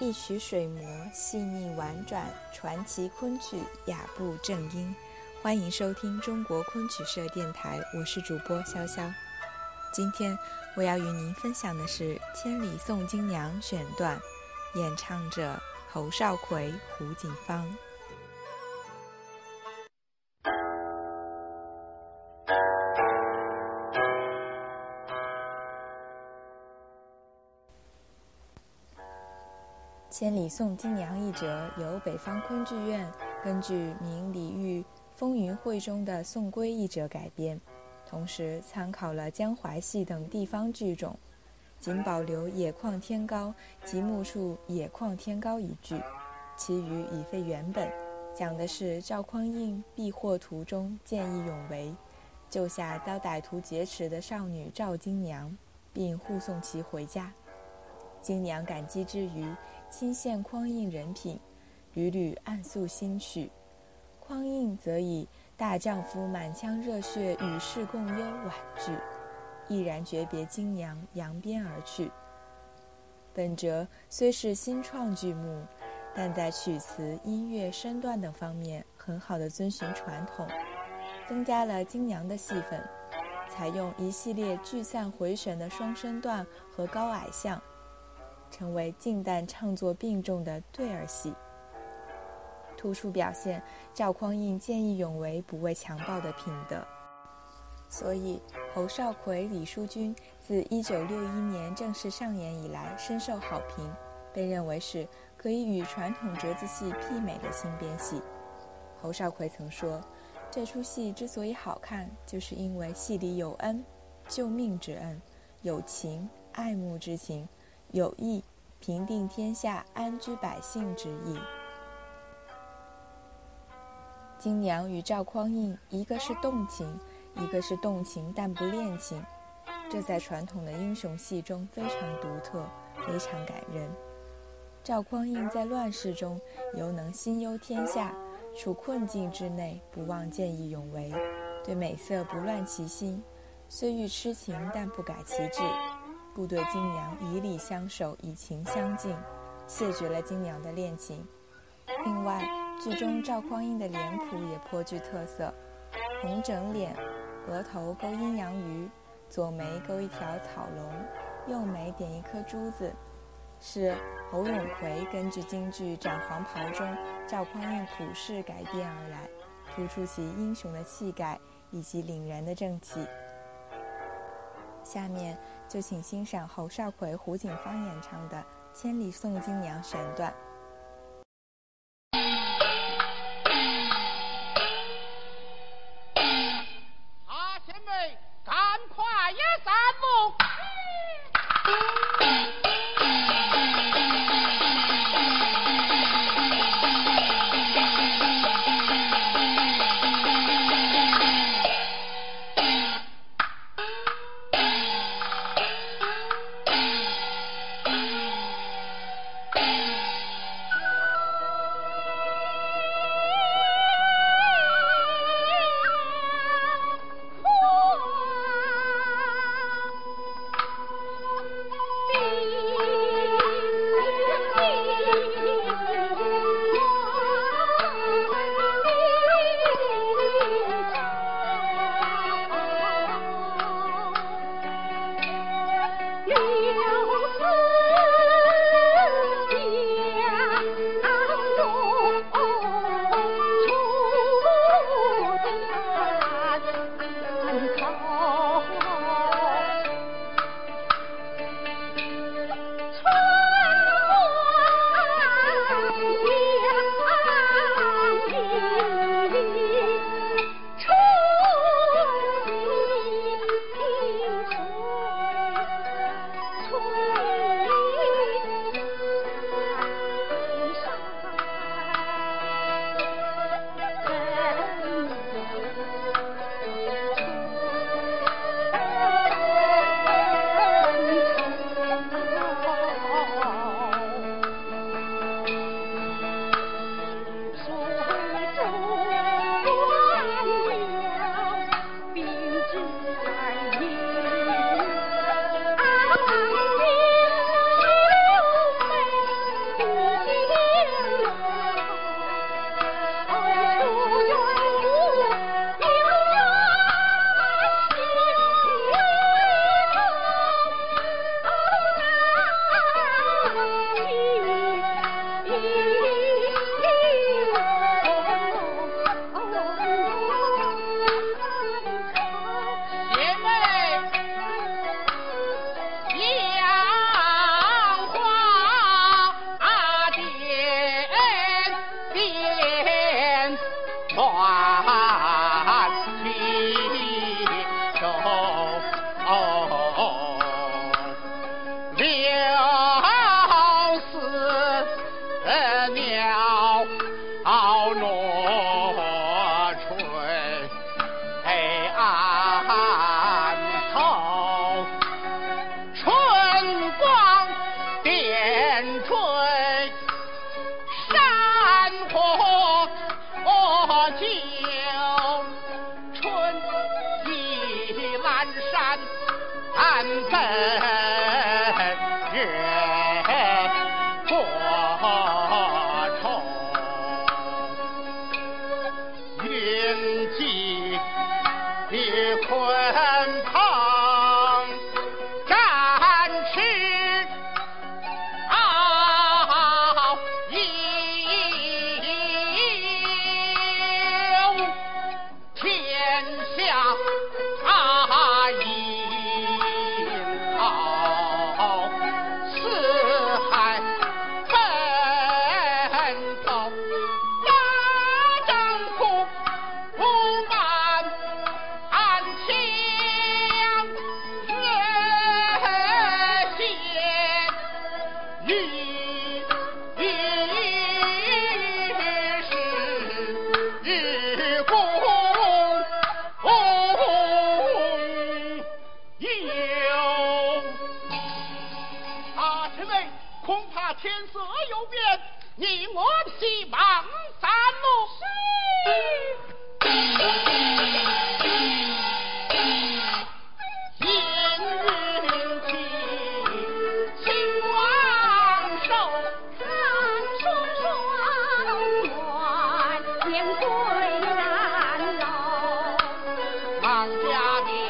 一曲水磨，细腻婉转，传奇昆曲，雅步正音。欢迎收听中国昆曲社电台，我是主播潇潇。今天我要与您分享的是《千里送金娘》选段，演唱者侯少奎、胡锦芳。《千里送金娘》一折由北方昆剧院根据明李煜《风云会》中的送归一折改编，同时参考了江淮戏等地方剧种，仅保留“野旷天高”及木处“野旷天高”一句，其余已非原本。讲的是赵匡胤避祸途中见义勇为，救下遭歹徒劫持的少女赵金娘，并护送其回家。金娘感激之余。亲献匡胤人品，屡屡暗诉心曲。匡胤则以“大丈夫满腔热血与世共忧”婉拒，毅然诀别金娘，扬鞭而去。本折虽是新创剧目，但在曲词、音乐、身段等方面很好的遵循传统，增加了金娘的戏份，采用一系列聚散回旋的双身段和高矮相。成为近代唱作并重的对儿戏，突出表现赵匡胤见义勇为、不畏强暴的品德。所以，侯少奎、李淑君自1961年正式上演以来深受好评，被认为是可以与传统折子戏媲美的新编戏。侯少奎曾说：“这出戏之所以好看，就是因为戏里有恩，救命之恩，有情，爱慕之情。”有意平定天下、安居百姓之意。金娘与赵匡胤，一个是动情，一个是动情但不恋情，这在传统的英雄戏中非常独特，非常感人。赵匡胤在乱世中犹能心忧天下，处困境之内不忘见义勇为，对美色不乱其心，虽遇痴情但不改其志。故对金娘以礼相守，以情相敬，谢绝了金娘的恋情。另外，剧中赵匡胤的脸谱也颇具特色：红整脸，额头勾阴阳鱼，左眉勾一条草龙，右眉点一颗珠子，是侯永奎根据京剧《斩黄袍》中赵匡胤普式改编而来，突出其英雄的气概以及凛然的正气。下面。就请欣赏侯少奎、胡锦芳演唱的《千里送金娘》选段。Cha. 当家的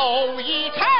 走一场